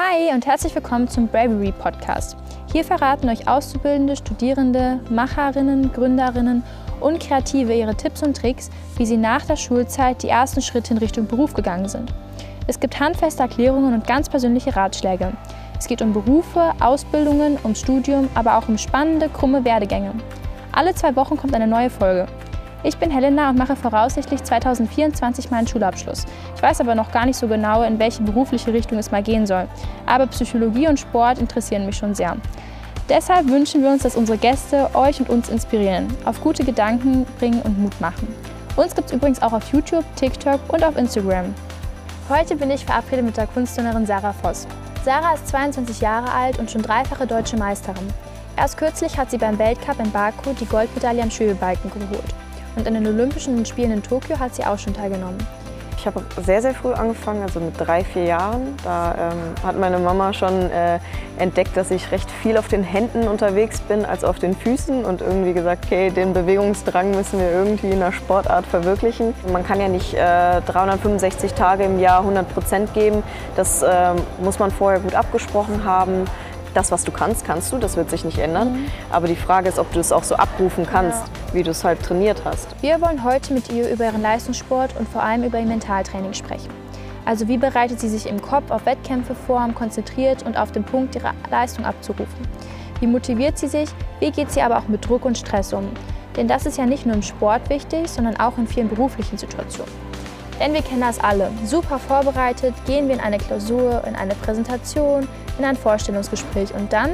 Hi und herzlich willkommen zum Bravery Podcast. Hier verraten euch Auszubildende, Studierende, Macherinnen, Gründerinnen und Kreative ihre Tipps und Tricks, wie sie nach der Schulzeit die ersten Schritte in Richtung Beruf gegangen sind. Es gibt handfeste Erklärungen und ganz persönliche Ratschläge. Es geht um Berufe, Ausbildungen, ums Studium, aber auch um spannende, krumme Werdegänge. Alle zwei Wochen kommt eine neue Folge. Ich bin Helena und mache voraussichtlich 2024 meinen Schulabschluss. Ich weiß aber noch gar nicht so genau, in welche berufliche Richtung es mal gehen soll. Aber Psychologie und Sport interessieren mich schon sehr. Deshalb wünschen wir uns, dass unsere Gäste euch und uns inspirieren, auf gute Gedanken bringen und Mut machen. Uns gibt es übrigens auch auf YouTube, TikTok und auf Instagram. Heute bin ich verabredet mit der Kunstturnerin Sarah Voss. Sarah ist 22 Jahre alt und schon dreifache deutsche Meisterin. Erst kürzlich hat sie beim Weltcup in Baku die Goldmedaille am Schwebebalken geholt und an den Olympischen Spielen in Tokio hat sie auch schon teilgenommen. Ich habe sehr, sehr früh angefangen, also mit drei, vier Jahren. Da ähm, hat meine Mama schon äh, entdeckt, dass ich recht viel auf den Händen unterwegs bin als auf den Füßen und irgendwie gesagt, okay, den Bewegungsdrang müssen wir irgendwie in der Sportart verwirklichen. Man kann ja nicht äh, 365 Tage im Jahr 100 Prozent geben. Das äh, muss man vorher gut abgesprochen haben das, was du kannst, kannst du, das wird sich nicht ändern. Mhm. Aber die Frage ist, ob du es auch so abrufen kannst, ja. wie du es halt trainiert hast. Wir wollen heute mit ihr über ihren Leistungssport und vor allem über ihr Mentaltraining sprechen. Also wie bereitet sie sich im Kopf auf Wettkämpfe vor, konzentriert und auf den Punkt ihre Leistung abzurufen? Wie motiviert sie sich? Wie geht sie aber auch mit Druck und Stress um? Denn das ist ja nicht nur im Sport wichtig, sondern auch in vielen beruflichen Situationen. Denn wir kennen das alle. Super vorbereitet gehen wir in eine Klausur, in eine Präsentation, in ein Vorstellungsgespräch und dann,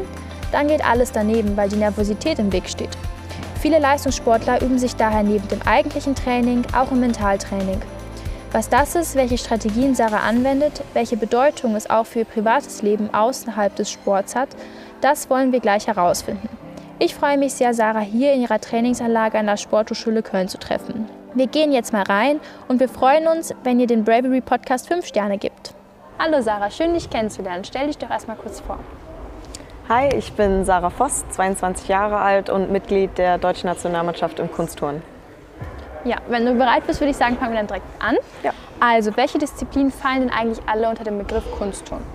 dann geht alles daneben, weil die Nervosität im Weg steht. Viele Leistungssportler üben sich daher neben dem eigentlichen Training auch im Mentaltraining. Was das ist, welche Strategien Sarah anwendet, welche Bedeutung es auch für ihr privates Leben außerhalb des Sports hat, das wollen wir gleich herausfinden. Ich freue mich sehr, Sarah hier in ihrer Trainingsanlage an der Sporthochschule Köln zu treffen. Wir gehen jetzt mal rein und wir freuen uns, wenn ihr den Bravery Podcast 5 Sterne gibt. Hallo Sarah, schön dich kennenzulernen. Stell dich doch erstmal kurz vor. Hi, ich bin Sarah Voss, 22 Jahre alt und Mitglied der deutschen Nationalmannschaft im Kunstturnen. Ja, wenn du bereit bist, würde ich sagen, fangen wir dann direkt an. Ja. Also, welche Disziplinen fallen denn eigentlich alle unter den Begriff Kunstturnen?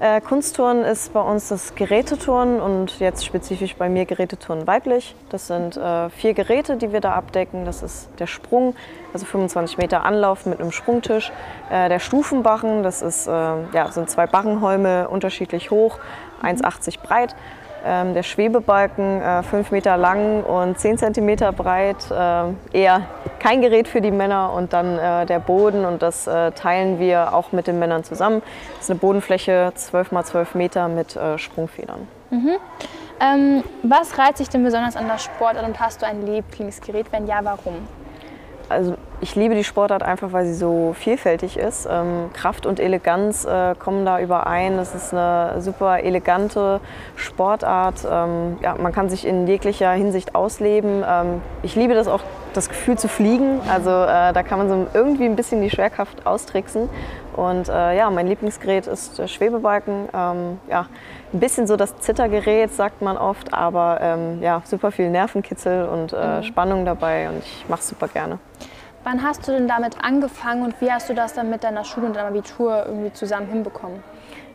Äh, Kunstturnen ist bei uns das Geräteturnen und jetzt spezifisch bei mir Geräteturnen weiblich. Das sind äh, vier Geräte, die wir da abdecken. Das ist der Sprung, also 25 Meter Anlauf mit einem Sprungtisch. Äh, der Stufenbarren, das ist, äh, ja, sind zwei Barrenholme unterschiedlich hoch, 1,80 breit. Ähm, der Schwebebalken äh, 5 Meter lang und 10 Zentimeter breit. Äh, eher kein Gerät für die Männer und dann äh, der Boden und das äh, teilen wir auch mit den Männern zusammen. Das ist eine Bodenfläche 12 mal 12 Meter mit äh, Sprungfedern. Mhm. Ähm, was reizt dich denn besonders an der Sportart und hast du ein Lieblingsgerät? Wenn ja, warum? also ich liebe die Sportart einfach, weil sie so vielfältig ist. Ähm, Kraft und Eleganz äh, kommen da überein. Das ist eine super elegante Sportart. Ähm, ja, man kann sich in jeglicher Hinsicht ausleben. Ähm, ich liebe das auch, das Gefühl zu fliegen. Also äh, da kann man so irgendwie ein bisschen die Schwerkraft austricksen. Und äh, ja, mein Lieblingsgerät ist der Schwebebalken. Ähm, ja, ein bisschen so das Zittergerät, sagt man oft, aber ähm, ja, super viel Nervenkitzel und äh, mhm. Spannung dabei und ich mache es super gerne. Wann hast du denn damit angefangen und wie hast du das dann mit deiner Schule und deinem Abitur irgendwie zusammen hinbekommen?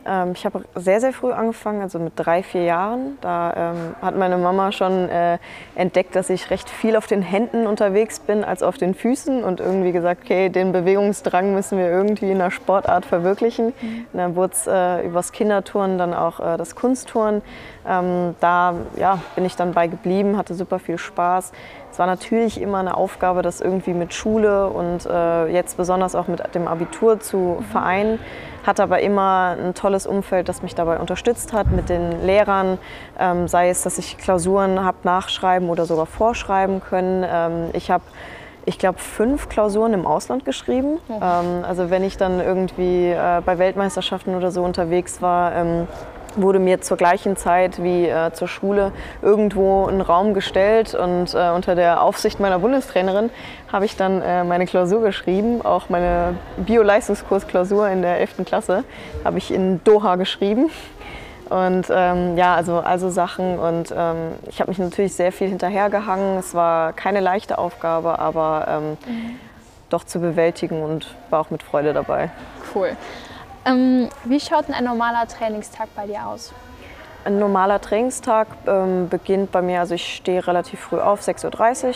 Ähm, ich habe sehr, sehr früh angefangen, also mit drei, vier Jahren. Da ähm, hat meine Mama schon äh, entdeckt, dass ich recht viel auf den Händen unterwegs bin als auf den Füßen und irgendwie gesagt, okay, den Bewegungsdrang müssen wir irgendwie in der Sportart verwirklichen. Mhm. Und dann wurde es äh, übers Kinderturnen dann auch äh, das Kunstturnen. Ähm, da ja, bin ich dann bei geblieben, hatte super viel Spaß. Es war natürlich immer eine Aufgabe, das irgendwie mit Schule und äh, jetzt besonders auch mit dem Abitur zu mhm. vereinen hatte aber immer ein tolles Umfeld, das mich dabei unterstützt hat mit den Lehrern, ähm, sei es, dass ich Klausuren habe nachschreiben oder sogar vorschreiben können. Ähm, ich habe ich glaube, fünf Klausuren im Ausland geschrieben. Mhm. Ähm, also wenn ich dann irgendwie äh, bei Weltmeisterschaften oder so unterwegs war, ähm, wurde mir zur gleichen Zeit wie äh, zur Schule irgendwo ein Raum gestellt und äh, unter der Aufsicht meiner Bundestrainerin habe ich dann äh, meine Klausur geschrieben, auch meine Bio-Leistungskurs-Klausur in der 11. Klasse habe ich in Doha geschrieben. Und ähm, ja, also, also Sachen und ähm, ich habe mich natürlich sehr viel hinterhergehangen. Es war keine leichte Aufgabe, aber ähm, mhm. doch zu bewältigen und war auch mit Freude dabei. Cool. Ähm, wie schaut denn ein normaler Trainingstag bei dir aus? Ein normaler Trainingstag ähm, beginnt bei mir, also ich stehe relativ früh auf, 6.30 Uhr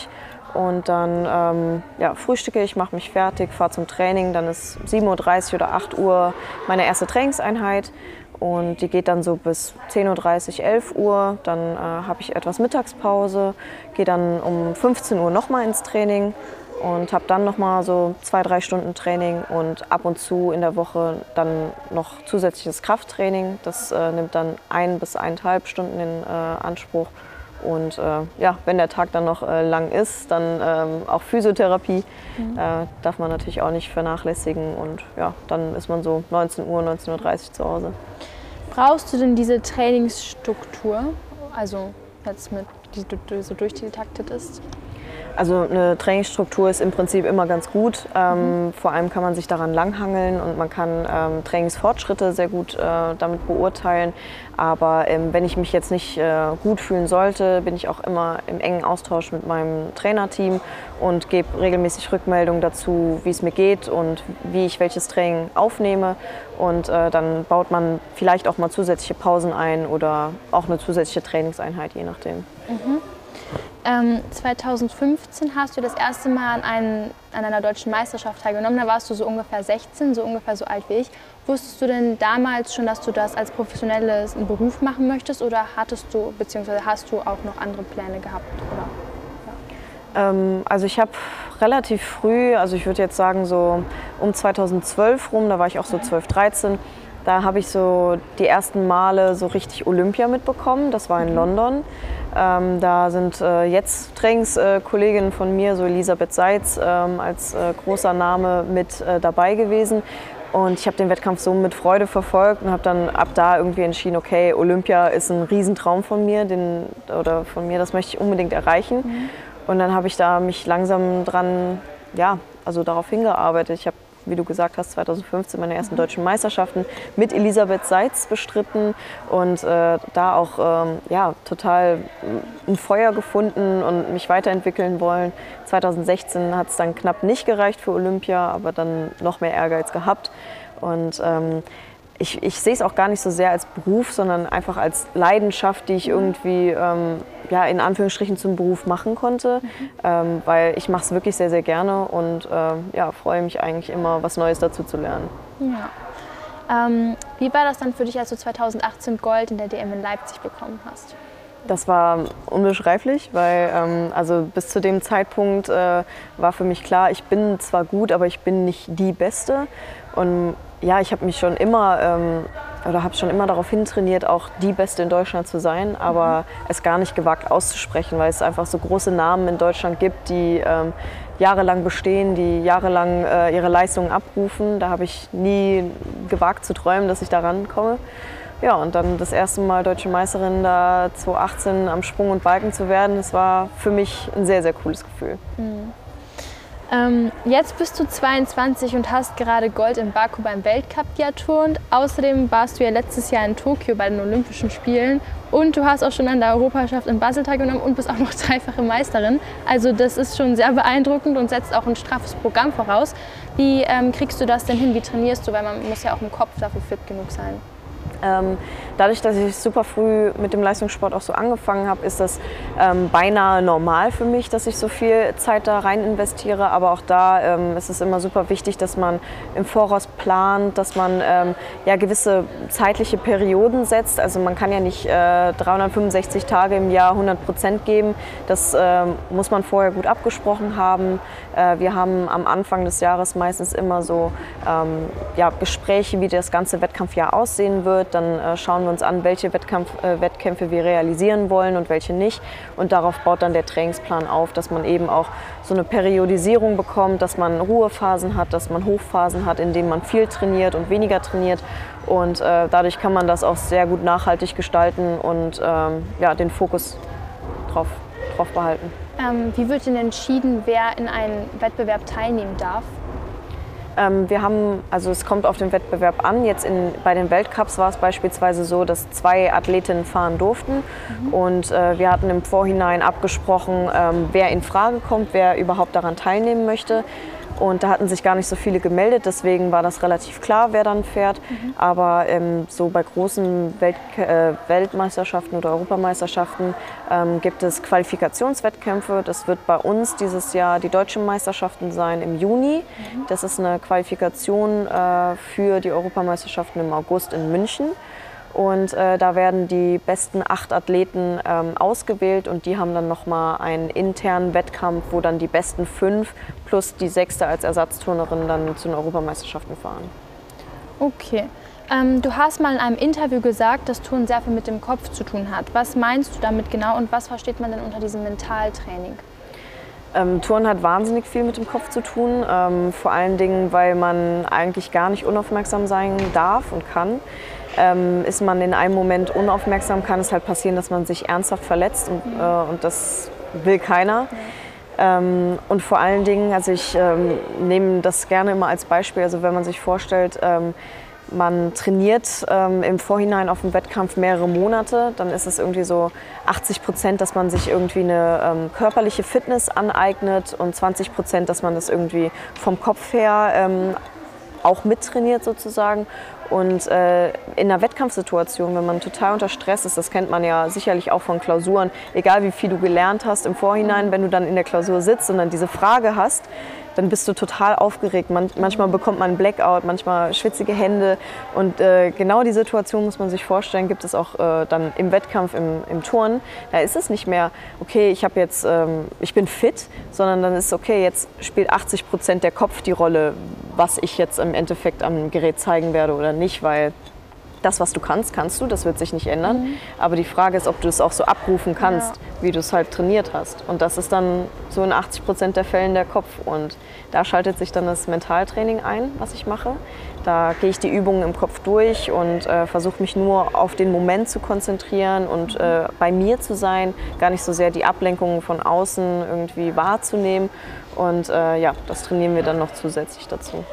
und dann ähm, ja, frühstücke ich, mache mich fertig, fahre zum Training. Dann ist 7.30 Uhr oder 8 Uhr meine erste Trainingseinheit. Und die geht dann so bis 10.30 Uhr, 11 Uhr. Dann äh, habe ich etwas Mittagspause, gehe dann um 15 Uhr nochmal ins Training und habe dann nochmal so zwei, drei Stunden Training und ab und zu in der Woche dann noch zusätzliches Krafttraining. Das äh, nimmt dann ein bis eineinhalb Stunden in äh, Anspruch. Und äh, ja, wenn der Tag dann noch äh, lang ist, dann ähm, auch Physiotherapie mhm. äh, darf man natürlich auch nicht vernachlässigen. Und ja, dann ist man so 19 Uhr, 19.30 Uhr zu Hause. Brauchst du denn diese Trainingsstruktur, also jetzt mit, die so durchgetaktet ist? Also eine Trainingsstruktur ist im Prinzip immer ganz gut. Ähm, mhm. Vor allem kann man sich daran langhangeln und man kann ähm, Trainingsfortschritte sehr gut äh, damit beurteilen. Aber ähm, wenn ich mich jetzt nicht äh, gut fühlen sollte, bin ich auch immer im engen Austausch mit meinem Trainerteam und gebe regelmäßig Rückmeldungen dazu, wie es mir geht und wie ich welches Training aufnehme. Und äh, dann baut man vielleicht auch mal zusätzliche Pausen ein oder auch eine zusätzliche Trainingseinheit, je nachdem. Mhm. Ähm, 2015 hast du das erste Mal an, einen, an, einer deutschen Meisterschaft teilgenommen. Da warst du so ungefähr 16, so ungefähr so alt wie ich. Wusstest du denn damals schon, dass du das als professionelles Beruf machen möchtest oder hattest du, beziehungsweise hast du auch noch andere Pläne gehabt? Ja. Ähm, also ich habe relativ früh, also ich würde jetzt sagen so um 2012 rum, da war ich auch so 12, 13, da habe ich so die ersten Male so richtig Olympia mitbekommen. Das war in mhm. London. Ähm, da sind äh, jetzt Trainingskolleginnen äh, von mir, so Elisabeth Seitz ähm, als äh, großer Name mit äh, dabei gewesen. Und ich habe den Wettkampf so mit Freude verfolgt und habe dann ab da irgendwie entschieden, okay, Olympia ist ein Riesentraum von mir, den, oder von mir, das möchte ich unbedingt erreichen. Mhm. Und dann habe ich da mich langsam dran, ja, also darauf hingearbeitet. Ich habe wie du gesagt hast, 2015 meine ersten deutschen Meisterschaften mit Elisabeth Seitz bestritten und äh, da auch ähm, ja, total ein Feuer gefunden und mich weiterentwickeln wollen. 2016 hat es dann knapp nicht gereicht für Olympia, aber dann noch mehr Ehrgeiz gehabt. Und ähm, ich, ich sehe es auch gar nicht so sehr als Beruf, sondern einfach als Leidenschaft, die ich irgendwie ähm, ja, in Anführungsstrichen zum Beruf machen konnte, mhm. ähm, weil ich mache es wirklich sehr, sehr gerne und äh, ja, freue mich eigentlich immer, was Neues dazu zu lernen. Ja. Ähm, wie war das dann für dich, als du 2018 Gold in der DM in Leipzig bekommen hast? Das war unbeschreiblich, weil ähm, also bis zu dem Zeitpunkt äh, war für mich klar, ich bin zwar gut, aber ich bin nicht die Beste. Und ja, ich habe mich schon immer ähm, oder habe schon immer darauf hintrainiert, auch die Beste in Deutschland zu sein, aber mhm. es gar nicht gewagt auszusprechen, weil es einfach so große Namen in Deutschland gibt, die ähm, jahrelang bestehen, die jahrelang äh, ihre Leistungen abrufen. Da habe ich nie gewagt zu träumen, dass ich da rankomme. Ja, und dann das erste Mal Deutsche Meisterin da 2018 am Sprung und Balken zu werden, das war für mich ein sehr, sehr cooles Gefühl. Mhm. Ähm, jetzt bist du 22 und hast gerade Gold in Baku beim Weltcup geturnt. Außerdem warst du ja letztes Jahr in Tokio bei den Olympischen Spielen und du hast auch schon an der Europameisterschaft in Basel teilgenommen und bist auch noch dreifache Meisterin. Also das ist schon sehr beeindruckend und setzt auch ein straffes Programm voraus. Wie ähm, kriegst du das denn hin? Wie trainierst du? Weil man muss ja auch im Kopf dafür fit genug sein. Ähm, dadurch, dass ich super früh mit dem Leistungssport auch so angefangen habe, ist das ähm, beinahe normal für mich, dass ich so viel Zeit da rein investiere. Aber auch da ähm, ist es immer super wichtig, dass man im Voraus plant, dass man ähm, ja, gewisse zeitliche Perioden setzt. Also man kann ja nicht äh, 365 Tage im Jahr 100 Prozent geben. Das äh, muss man vorher gut abgesprochen haben. Äh, wir haben am Anfang des Jahres meistens immer so ähm, ja, Gespräche, wie das ganze Wettkampfjahr aussehen wird dann äh, schauen wir uns an, welche Wettkampf, äh, Wettkämpfe wir realisieren wollen und welche nicht. Und darauf baut dann der Trainingsplan auf, dass man eben auch so eine Periodisierung bekommt, dass man Ruhephasen hat, dass man Hochphasen hat, in denen man viel trainiert und weniger trainiert. Und äh, dadurch kann man das auch sehr gut nachhaltig gestalten und ähm, ja, den Fokus drauf, drauf behalten. Ähm, wie wird denn entschieden, wer in einen Wettbewerb teilnehmen darf? Ähm, wir haben, also es kommt auf den Wettbewerb an. Jetzt in, bei den Weltcups war es beispielsweise so, dass zwei Athletinnen fahren durften. Mhm. Und äh, wir hatten im Vorhinein abgesprochen, ähm, wer in Frage kommt, wer überhaupt daran teilnehmen möchte. Und da hatten sich gar nicht so viele gemeldet, deswegen war das relativ klar, wer dann fährt. Mhm. Aber ähm, so bei großen Welt, äh, Weltmeisterschaften oder Europameisterschaften ähm, gibt es Qualifikationswettkämpfe. Das wird bei uns dieses Jahr die deutschen Meisterschaften sein im Juni. Mhm. Das ist eine Qualifikation äh, für die Europameisterschaften im August in München. Und äh, da werden die besten acht Athleten ähm, ausgewählt und die haben dann nochmal einen internen Wettkampf, wo dann die besten fünf plus die sechste als Ersatzturnerin dann zu den Europameisterschaften fahren. Okay. Ähm, du hast mal in einem Interview gesagt, dass Touren sehr viel mit dem Kopf zu tun hat. Was meinst du damit genau und was versteht man denn unter diesem Mentaltraining? Ähm, Touren hat wahnsinnig viel mit dem Kopf zu tun, ähm, vor allen Dingen, weil man eigentlich gar nicht unaufmerksam sein darf und kann ähm, ist man in einem Moment unaufmerksam, kann es halt passieren, dass man sich ernsthaft verletzt und, mhm. äh, und das will keiner. Ähm, und vor allen Dingen, also ich ähm, nehme das gerne immer als Beispiel, also wenn man sich vorstellt, ähm, man trainiert ähm, im Vorhinein auf dem Wettkampf mehrere Monate, dann ist es irgendwie so 80 Prozent, dass man sich irgendwie eine ähm, körperliche Fitness aneignet und 20 Prozent, dass man das irgendwie vom Kopf her ähm, auch mittrainiert sozusagen. Und äh, in einer Wettkampfsituation, wenn man total unter Stress ist, das kennt man ja sicherlich auch von Klausuren, egal wie viel du gelernt hast im Vorhinein, wenn du dann in der Klausur sitzt und dann diese Frage hast, dann bist du total aufgeregt. Man, manchmal bekommt man Blackout, manchmal schwitzige Hände. Und äh, genau die Situation muss man sich vorstellen, gibt es auch äh, dann im Wettkampf, im, im Turnen. Da ist es nicht mehr, okay, ich, jetzt, ähm, ich bin fit, sondern dann ist es, okay, jetzt spielt 80 Prozent der Kopf die Rolle, was ich jetzt im Endeffekt am Gerät zeigen werde oder nicht, weil das, was du kannst, kannst du, das wird sich nicht ändern. Mhm. Aber die Frage ist, ob du es auch so abrufen kannst, ja. wie du es halt trainiert hast. Und das ist dann so in 80 Prozent der Fällen der Kopf. Und da schaltet sich dann das Mentaltraining ein, was ich mache. Da gehe ich die Übungen im Kopf durch und äh, versuche mich nur auf den Moment zu konzentrieren und äh, bei mir zu sein, gar nicht so sehr die Ablenkungen von außen irgendwie wahrzunehmen. Und äh, ja, das trainieren wir dann noch zusätzlich dazu.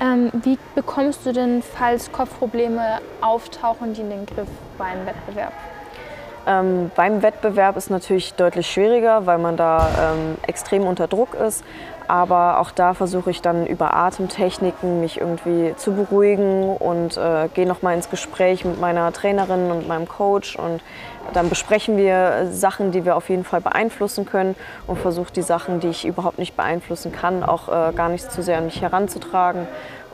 Ähm, wie bekommst du denn, falls Kopfprobleme auftauchen, die in den Griff beim Wettbewerb? Ähm, beim Wettbewerb ist natürlich deutlich schwieriger, weil man da ähm, extrem unter Druck ist. Aber auch da versuche ich dann über Atemtechniken mich irgendwie zu beruhigen und äh, gehe nochmal ins Gespräch mit meiner Trainerin und meinem Coach und dann besprechen wir Sachen, die wir auf jeden Fall beeinflussen können und versuche die Sachen, die ich überhaupt nicht beeinflussen kann, auch äh, gar nicht zu sehr an mich heranzutragen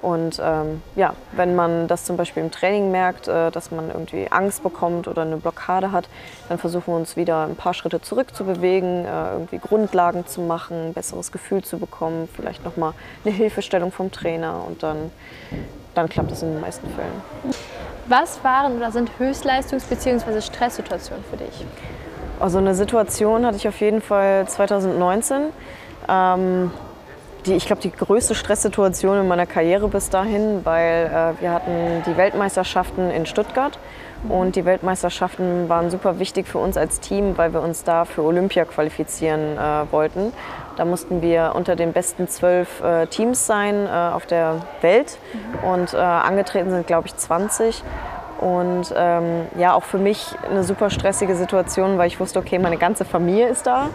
und ähm, ja, wenn man das zum Beispiel im Training merkt, äh, dass man irgendwie Angst bekommt oder eine Blockade hat, dann versuchen wir uns wieder ein paar Schritte zurückzubewegen, äh, irgendwie Grundlagen zu machen, ein besseres Gefühl zu bekommen, vielleicht nochmal eine Hilfestellung vom Trainer und dann, dann klappt es in den meisten Fällen. Was waren oder sind Höchstleistungs- bzw. Stresssituationen für dich? Also eine Situation hatte ich auf jeden Fall 2019. Ähm, die, ich glaube, die größte Stresssituation in meiner Karriere bis dahin, weil äh, wir hatten die Weltmeisterschaften in Stuttgart und die Weltmeisterschaften waren super wichtig für uns als Team, weil wir uns da für Olympia qualifizieren äh, wollten. Da mussten wir unter den besten zwölf äh, Teams sein äh, auf der Welt und äh, angetreten sind, glaube ich, 20. Und ähm, ja, auch für mich eine super stressige Situation, weil ich wusste, okay, meine ganze Familie ist da,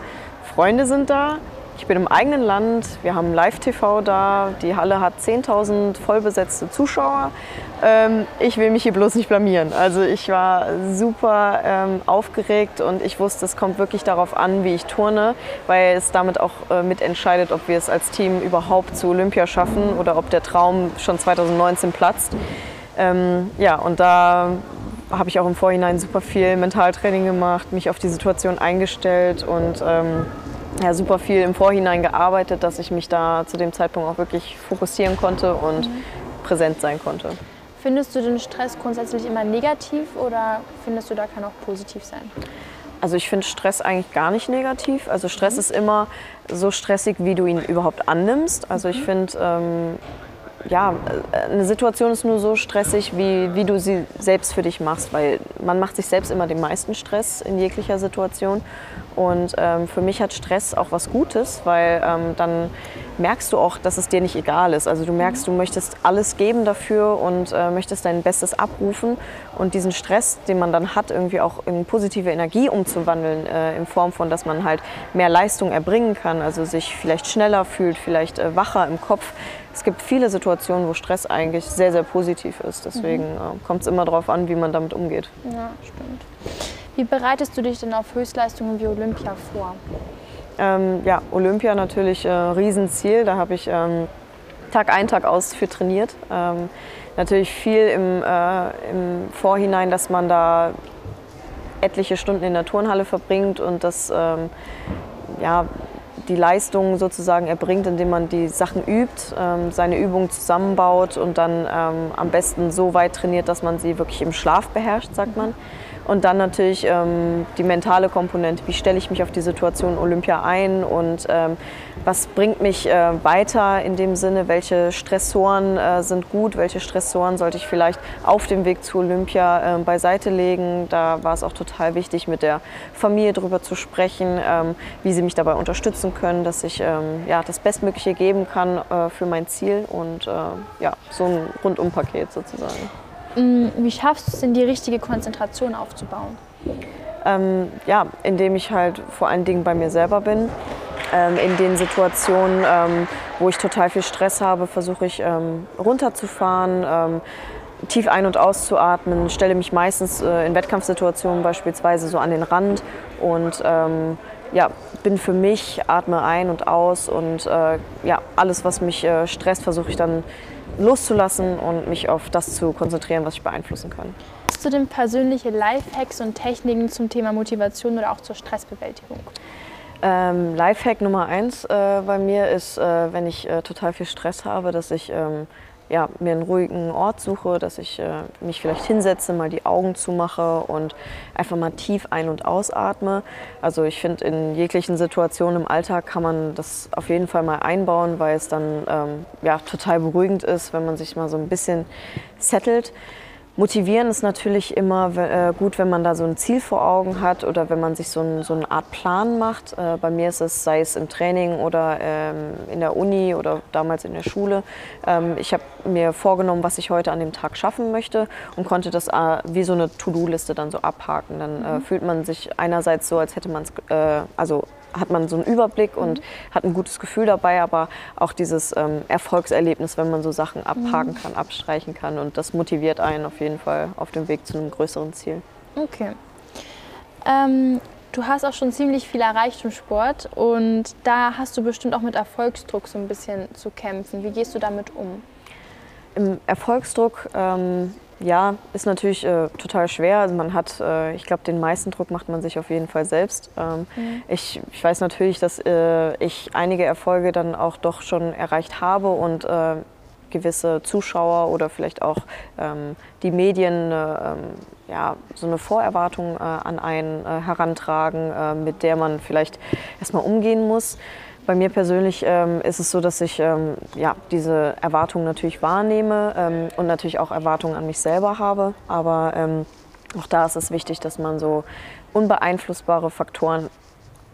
Freunde sind da, ich bin im eigenen Land, wir haben Live-TV da, die Halle hat 10.000 vollbesetzte Zuschauer. Ähm, ich will mich hier bloß nicht blamieren. Also ich war super ähm, aufgeregt und ich wusste, es kommt wirklich darauf an, wie ich turne, weil es damit auch äh, mitentscheidet, ob wir es als Team überhaupt zu Olympia schaffen oder ob der Traum schon 2019 platzt. Ähm, ja, und da habe ich auch im Vorhinein super viel Mentaltraining gemacht, mich auf die Situation eingestellt und ähm, ja, super viel im Vorhinein gearbeitet, dass ich mich da zu dem Zeitpunkt auch wirklich fokussieren konnte und mhm. präsent sein konnte. Findest du den Stress grundsätzlich immer negativ oder findest du, da kann auch positiv sein? Also ich finde Stress eigentlich gar nicht negativ. Also Stress mhm. ist immer so stressig, wie du ihn überhaupt annimmst. Also ich mhm. finde, ähm, ja, eine Situation ist nur so stressig, wie, wie du sie selbst für dich machst, weil man macht sich selbst immer den meisten Stress in jeglicher Situation. Und ähm, für mich hat Stress auch was Gutes, weil ähm, dann merkst du auch, dass es dir nicht egal ist. Also du merkst, du möchtest alles geben dafür und äh, möchtest dein Bestes abrufen und diesen Stress, den man dann hat, irgendwie auch in positive Energie umzuwandeln, äh, in Form von, dass man halt mehr Leistung erbringen kann, also sich vielleicht schneller fühlt, vielleicht äh, wacher im Kopf. Es gibt viele Situationen, wo Stress eigentlich sehr, sehr positiv ist. Deswegen mhm. Äh, kommt es immer darauf an, wie man damit umgeht. Ja, stimmt. Wie bereitest du dich denn auf Höchstleistungen wie Olympia vor? Ähm, ja, Olympia natürlich äh, Riesenziel. Da habe ich ähm, Tag ein, Tag aus für trainiert. Ähm, natürlich viel im, äh, im, Vorhinein, dass man da etliche Stunden in der Turnhalle verbringt und das ähm, ja, die Leistung sozusagen erbringt, indem man die Sachen übt, ähm, seine Übungen zusammenbaut und dann ähm, am besten so weit trainiert, dass man sie wirklich im Schlaf beherrscht, sagt man. Und dann natürlich ähm, die mentale Komponente, wie stelle ich mich auf die Situation Olympia ein und ähm, was bringt mich äh, weiter in dem Sinne, welche Stressoren äh, sind gut, welche Stressoren sollte ich vielleicht auf dem Weg zu Olympia äh, beiseite legen. Da war es auch total wichtig, mit der Familie darüber zu sprechen, ähm, wie sie mich dabei unterstützen können, dass ich ähm, ja, das Bestmögliche geben kann äh, für mein Ziel und äh, ja, so ein Rundumpaket sozusagen. Mm, wie schaffst du es denn, die richtige Konzentration aufzubauen? Ähm, ja, indem ich halt vor allen Dingen bei mir selber bin. Ähm, in den Situationen, ähm, wo ich total viel Stress habe, versuche ich ähm, runterzufahren, ähm, tief ein- und auszuatmen, stelle mich meistens äh, in Wettkampfsituationen beispielsweise so an den Rand und ähm, ja, bin für mich, atme ein und aus und äh, ja, alles, was mich äh, stresst, versuche ich dann loszulassen und mich auf das zu konzentrieren, was ich beeinflussen kann. Hast du denn persönliche Lifehacks und Techniken zum Thema Motivation oder auch zur Stressbewältigung? Ähm, Lifehack Nummer eins äh, bei mir ist, äh, wenn ich äh, total viel Stress habe, dass ich ähm, ja, mir einen ruhigen Ort suche, dass ich äh, mich vielleicht hinsetze, mal die Augen zumache und einfach mal tief ein- und ausatme. Also ich finde, in jeglichen Situationen im Alltag kann man das auf jeden Fall mal einbauen, weil es dann ähm, ja, total beruhigend ist, wenn man sich mal so ein bisschen settelt. Motivieren ist natürlich immer äh, gut, wenn man da so ein Ziel vor Augen hat oder wenn man sich so, ein, so eine Art Plan macht. Äh, bei mir ist es, sei es im Training oder ähm, in der Uni oder damals in der Schule. Ähm, ich habe mir vorgenommen, was ich heute an dem Tag schaffen möchte und konnte das äh, wie so eine To-Do-Liste dann so abhaken. Dann mhm. fühlt man sich einerseits so, als hätte man es, also hat man so einen Überblick und mhm. hat ein gutes Gefühl dabei, aber auch dieses ähm, Erfolgserlebnis, wenn man so Sachen abhaken mhm. kann, abstreichen kann und das motiviert einen auf jeden Fall auf dem Weg zu einem größeren Ziel. Okay. Ähm, du hast auch schon ziemlich viel erreicht im Sport und da hast du bestimmt auch mit Erfolgsdruck so ein bisschen zu kämpfen. Wie gehst du damit um? Im Erfolgsdruck ähm, ja, ist natürlich äh, total schwer. Also man hat, äh, ich glaube, den meisten Druck macht man sich auf jeden Fall selbst. Ähm, mhm. ich, ich, weiß natürlich, dass äh, ich einige Erfolge dann auch doch schon erreicht habe und äh, gewisse Zuschauer oder vielleicht auch ähm, die Medien ähm, ja, so eine Vorerwartung äh, an einen äh, herantragen, mit der man vielleicht erstmal umgehen muss. Bei mir persönlich ähm, ist es so, dass ich ähm, ja, diese Erwartungen natürlich wahrnehme ähm, und natürlich auch Erwartungen an mich selber habe. Aber ähm, auch da ist es wichtig, dass man so unbeeinflussbare Faktoren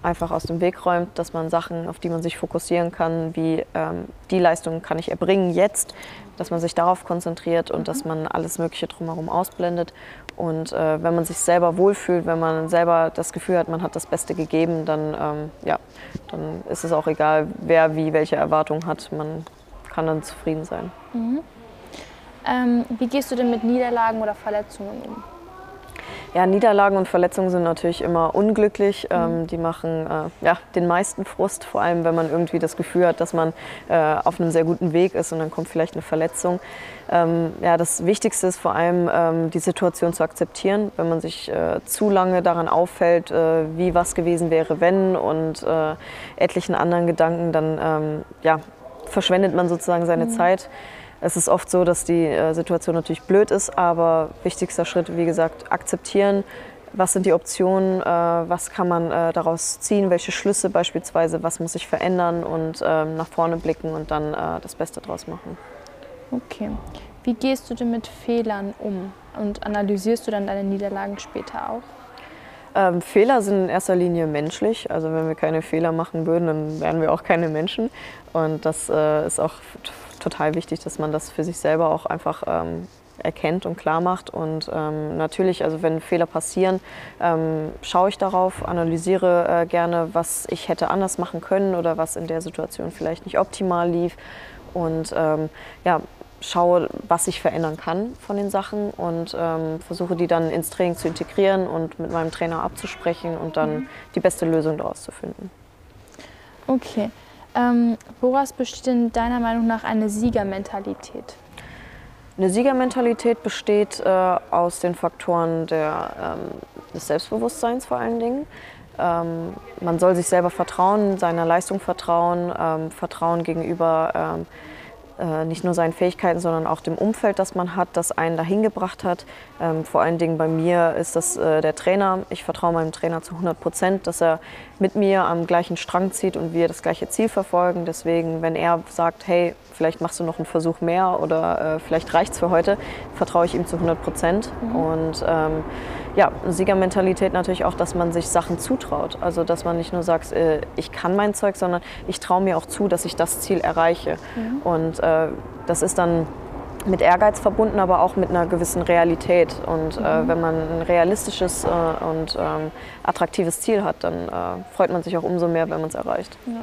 einfach aus dem Weg räumt, dass man Sachen, auf die man sich fokussieren kann, wie ähm, die Leistung kann ich erbringen jetzt, dass man sich darauf konzentriert und mhm. dass man alles Mögliche drumherum ausblendet und äh, wenn man sich selber wohlfühlt, wenn man selber das Gefühl hat, man hat das Beste gegeben, dann, ähm, ja, dann ist es auch egal, wer wie welche Erwartungen hat. Man kann dann zufrieden sein. Mhm. Ähm, wie gehst du denn mit Niederlagen oder Verletzungen um? Ja, Niederlagen und Verletzungen sind natürlich immer unglücklich. Mhm. Ähm, die machen äh, ja, den meisten Frust, vor allem wenn man irgendwie das Gefühl hat, dass man äh, auf einem sehr guten Weg ist und dann kommt vielleicht eine Verletzung. Ähm, ja, das Wichtigste ist vor allem, ähm, die Situation zu akzeptieren. Wenn man sich äh, zu lange daran auffällt, äh, wie was gewesen wäre, wenn und äh, etlichen anderen Gedanken, dann ähm, ja, verschwendet man sozusagen seine mhm. Zeit. Es ist oft so, dass die äh, Situation natürlich blöd ist, aber wichtigster Schritt, wie gesagt, akzeptieren. Was sind die Optionen? Äh, was kann man äh, daraus ziehen? Welche Schlüsse beispielsweise? Was muss sich verändern? Und ähm, nach vorne blicken und dann das Beste daraus machen. Okay. Wie gehst du denn mit Fehlern um und analysierst du dann deine Niederlagen später auch? Ähm, Fehler sind in erster Linie menschlich. Also wenn wir keine Fehler machen würden, dann wären wir auch keine Menschen. Und das äh, ist auch total wichtig, dass man das für sich selber auch einfach ähm, erkennt und klar macht. Und ähm, natürlich, also wenn Fehler passieren, ähm, schaue ich darauf, analysiere äh, gerne, was ich hätte anders machen können oder was in der Situation vielleicht nicht optimal lief. Und ähm, ja, schaue, was ich verändern kann von den Sachen und ähm, versuche die dann ins Training zu integrieren und mit meinem Trainer abzusprechen und dann mhm. die beste Lösung daraus zu finden. Okay. Ähm, woraus besteht denn deiner Meinung nach eine Siegermentalität? Eine Siegermentalität besteht äh, aus den Faktoren der, ähm, des Selbstbewusstseins vor allen Dingen. Ähm, man soll sich selber vertrauen, seiner Leistung vertrauen, ähm, Vertrauen gegenüber ähm, äh, nicht nur seinen Fähigkeiten, sondern auch dem Umfeld, das man hat, das einen dahin gebracht hat. Ähm, vor allen Dingen bei mir ist das äh, der Trainer. Ich vertraue meinem Trainer zu 100 Prozent, dass er mit mir am gleichen Strang zieht und wir das gleiche Ziel verfolgen. Deswegen, wenn er sagt, hey, vielleicht machst du noch einen Versuch mehr oder äh, vielleicht reicht es für heute, vertraue ich ihm zu 100 Prozent. Mhm. Und ähm, ja, Siegermentalität natürlich auch, dass man sich Sachen zutraut. Also dass man nicht nur sagt, äh, ich kann mein Zeug, sondern ich traue mir auch zu, dass ich das Ziel erreiche. Mhm. Und äh, das ist dann mit Ehrgeiz verbunden, aber auch mit einer gewissen Realität. Und äh, mhm. wenn man ein realistisches äh, und ähm, attraktives Ziel hat, dann äh, freut man sich auch umso mehr, wenn man es erreicht. Ja.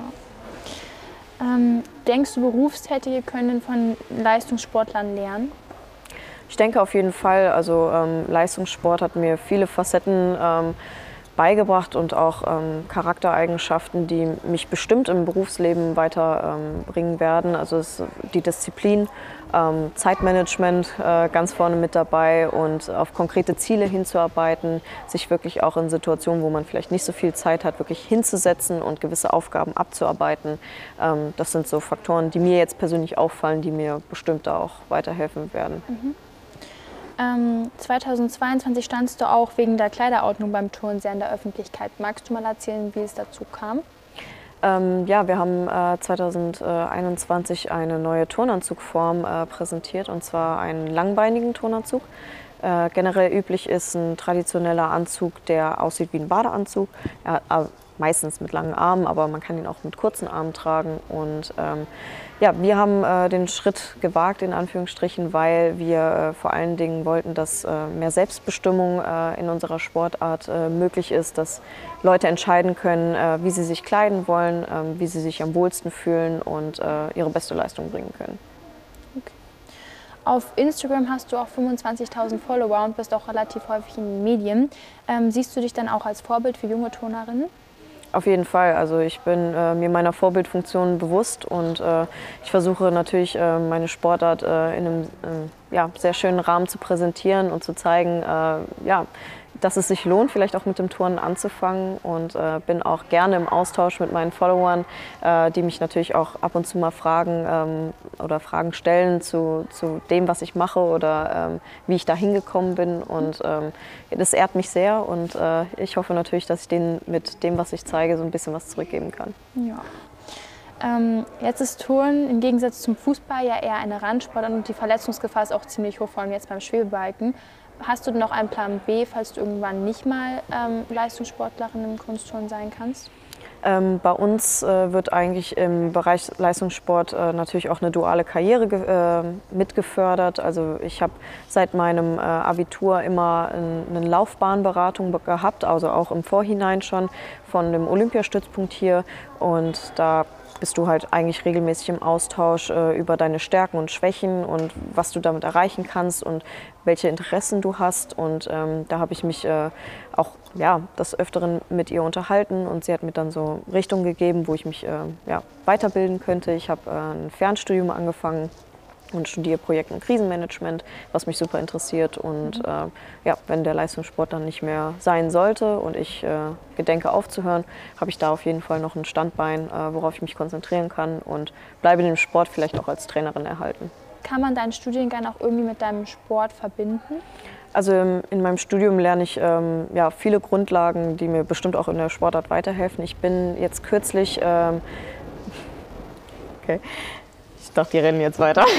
Ähm, denkst du, Berufstätige können von Leistungssportlern lernen? Ich denke auf jeden Fall, also ähm, Leistungssport hat mir viele Facetten ähm, beigebracht und auch ähm, Charaktereigenschaften, die mich bestimmt im Berufsleben weiterbringen ähm, werden. Also die Disziplin, ähm, Zeitmanagement äh, ganz vorne mit dabei und auf konkrete Ziele hinzuarbeiten, sich wirklich auch in Situationen, wo man vielleicht nicht so viel Zeit hat, wirklich hinzusetzen und gewisse Aufgaben abzuarbeiten. Ähm, das sind so Faktoren, die mir jetzt persönlich auffallen, die mir bestimmt auch weiterhelfen werden. Mhm. Ähm, 2022 standst du auch wegen der Kleiderordnung beim Turnen sehr in der Öffentlichkeit. Magst du mal erzählen, wie es dazu kam? Ähm, ja, wir haben äh, 2021 eine neue Turnanzugform äh, präsentiert und zwar einen langbeinigen Turnanzug. Äh, generell üblich ist ein traditioneller Anzug, der aussieht wie ein Badeanzug. Er, meistens mit langen Armen, aber man kann ihn auch mit kurzen Armen tragen. Und ähm, ja, wir haben äh, den Schritt gewagt, in Anführungsstrichen, weil wir äh, vor allen Dingen wollten, dass äh, mehr Selbstbestimmung äh, in unserer Sportart äh, möglich ist, dass Leute entscheiden können, äh, wie sie sich kleiden wollen, ähm, wie sie sich am wohlsten fühlen und ihre beste Leistung bringen können. Auf Instagram hast du auch 25.000 Follower und bist auch relativ häufig in den Medien. Ähm, siehst du dich dann auch als Vorbild für junge Turnerinnen? Auf jeden Fall. Also ich bin äh, mir meiner Vorbildfunktion bewusst und äh, ich versuche natürlich äh, meine Sportart äh, in einem äh, ja, sehr schönen Rahmen zu präsentieren und zu zeigen, äh, ja, dass es sich lohnt, vielleicht auch mit dem Turnen anzufangen und äh, bin auch gerne im Austausch mit meinen Followern, äh, die mich natürlich auch ab und zu mal fragen ähm, oder Fragen stellen zu, zu dem, was ich mache oder ähm, wie ich da hingekommen bin. Und ähm, das ehrt mich sehr und äh, ich hoffe natürlich, dass ich denen mit dem, was ich zeige, so ein bisschen was zurückgeben kann. Ja. Ähm, jetzt ist Turnen im Gegensatz zum Fußball ja eher eine Randsportart und die Verletzungsgefahr ist auch ziemlich hoch, vor allem jetzt beim Schwebebalken. Hast du noch einen Plan B, falls du irgendwann nicht mal ähm, Leistungssportlerin im Kunstturnen sein kannst? Ähm, bei uns äh, wird eigentlich im Bereich Leistungssport äh, natürlich auch eine duale Karriere äh, mitgefördert. Also ich habe seit meinem äh, Abitur immer ein, eine Laufbahnberatung gehabt, also auch im Vorhinein schon von dem Olympiastützpunkt hier. Und da bist du halt eigentlich regelmäßig im Austausch äh, über deine Stärken und Schwächen und was du damit erreichen kannst und welche Interessen du hast. Und ähm, da habe ich mich äh, auch ja, des Öfteren mit ihr unterhalten und sie hat mir dann so Richtungen gegeben, wo ich mich äh, ja, weiterbilden könnte. Ich habe äh, ein Fernstudium angefangen und studiere Projekt- und Krisenmanagement, was mich super interessiert. Und mhm. äh, ja, wenn der Leistungssport dann nicht mehr sein sollte und ich äh, gedenke aufzuhören, habe ich da auf jeden Fall noch ein Standbein, äh, worauf ich mich konzentrieren kann und bleibe dem Sport vielleicht auch als Trainerin erhalten. Kann man deinen Studiengang auch irgendwie mit deinem Sport verbinden? Also in meinem Studium lerne ich ähm, ja, viele Grundlagen, die mir bestimmt auch in der Sportart weiterhelfen. Ich bin jetzt kürzlich ähm, okay. Ich dachte, die rennen jetzt weiter.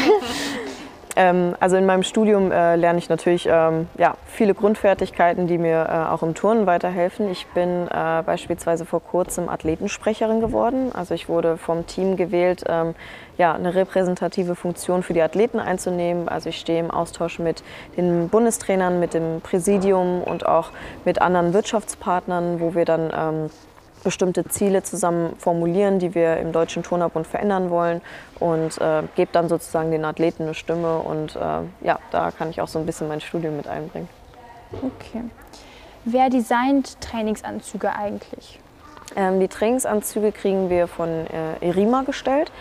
Ähm, also in meinem Studium äh, lerne ich natürlich ähm, ja, viele Grundfertigkeiten, die mir äh, auch im Turnen weiterhelfen. Ich bin äh, beispielsweise vor kurzem Athletensprecherin geworden. Also ich wurde vom Team gewählt, ähm, ja, eine repräsentative Funktion für die Athleten einzunehmen. Also ich stehe im Austausch mit den Bundestrainern, mit dem Präsidium und auch mit anderen Wirtschaftspartnern, wo wir dann ähm, bestimmte Ziele zusammen formulieren, die wir im Deutschen Turnerbund verändern wollen und äh, gebe dann sozusagen den Athleten eine Stimme und äh, ja, da kann ich auch so ein bisschen mein Studium mit einbringen. Okay. Wer designt Trainingsanzüge eigentlich? Ähm, die Trainingsanzüge kriegen wir von äh, Erima gestellt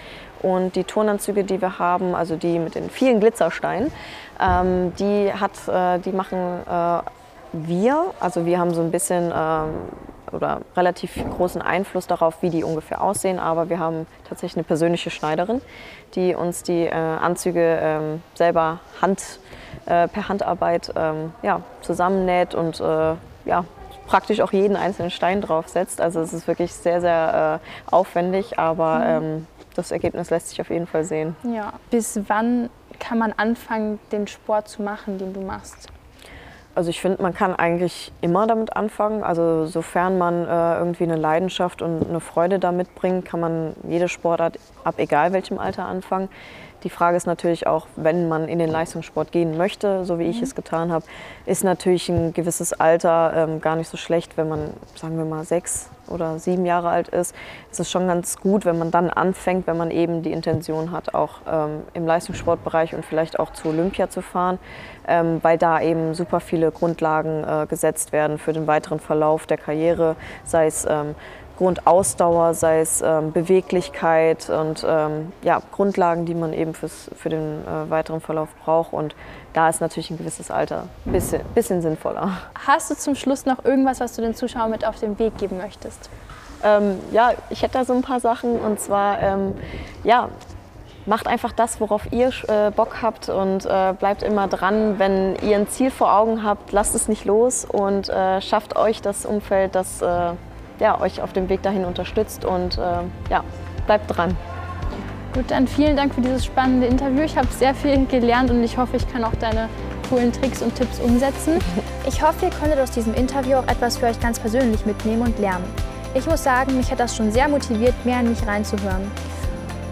und die Turnanzüge, die wir haben, also die mit den vielen Glitzersteinen, ähm, die, hat, äh, die machen äh, wir. Also wir haben so ein bisschen ähm, oder relativ großen Einfluss darauf, wie die ungefähr aussehen. Aber wir haben tatsächlich eine persönliche Schneiderin, die uns die äh, Anzüge ähm, selber Hand, äh, per Handarbeit ähm, ja, zusammennäht und äh, ja, praktisch auch jeden einzelnen Stein draufsetzt. Also es ist wirklich sehr, sehr äh, aufwendig, aber mhm. ähm, das Ergebnis lässt sich auf jeden Fall sehen. Ja. Bis wann kann man anfangen, den Sport zu machen, den du machst? Also ich finde, man kann eigentlich immer damit anfangen. Also sofern man äh, irgendwie eine Leidenschaft und eine Freude da mitbringt, kann man jede Sportart ab egal welchem Alter anfangen. Die Frage ist natürlich auch, wenn man in den Leistungssport gehen möchte, so wie ich mhm. es getan habe, ist natürlich ein gewisses Alter ähm, gar nicht so schlecht, wenn man, sagen wir mal, sechs oder sieben Jahre alt ist. Es ist schon ganz gut, wenn man dann anfängt, wenn man eben die Intention hat, auch ähm, im Leistungssportbereich und vielleicht auch zu Olympia zu fahren, ähm, weil da eben super viele Grundlagen äh, gesetzt werden für den weiteren Verlauf der Karriere, sei es ähm, Grundausdauer, sei es ähm, Beweglichkeit und ähm, ja, Grundlagen, die man eben fürs, für den äh, weiteren Verlauf braucht. Und da ist natürlich ein gewisses Alter ein bisschen, bisschen sinnvoller. Hast du zum Schluss noch irgendwas, was du den Zuschauern mit auf den Weg geben möchtest? Ähm, ja, ich hätte da so ein paar Sachen und zwar, ähm, ja, macht einfach das, worauf ihr äh, Bock habt und äh, bleibt immer dran. Wenn ihr ein Ziel vor Augen habt, lasst es nicht los und äh, schafft euch das Umfeld, das äh, ja, euch auf dem Weg dahin unterstützt und äh, ja, bleibt dran. Gut, dann vielen Dank für dieses spannende Interview. Ich habe sehr viel gelernt und ich hoffe, ich kann auch deine coolen Tricks und Tipps umsetzen. Ich hoffe, ihr konntet aus diesem Interview auch etwas für euch ganz persönlich mitnehmen und lernen. Ich muss sagen, mich hat das schon sehr motiviert, mehr in mich reinzuhören.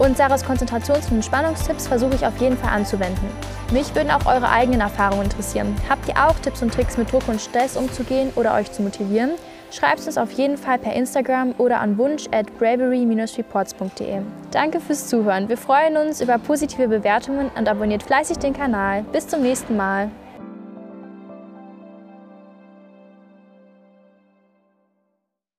Und Sarahs Konzentrations- und Entspannungstipps versuche ich auf jeden Fall anzuwenden. Mich würden auch eure eigenen Erfahrungen interessieren. Habt ihr auch Tipps und Tricks mit Druck und Stress umzugehen oder euch zu motivieren? Schreibt uns auf jeden Fall per Instagram oder an wunsch at bravery-reports.de. Danke fürs Zuhören. Wir freuen uns über positive Bewertungen und abonniert fleißig den Kanal. Bis zum nächsten Mal.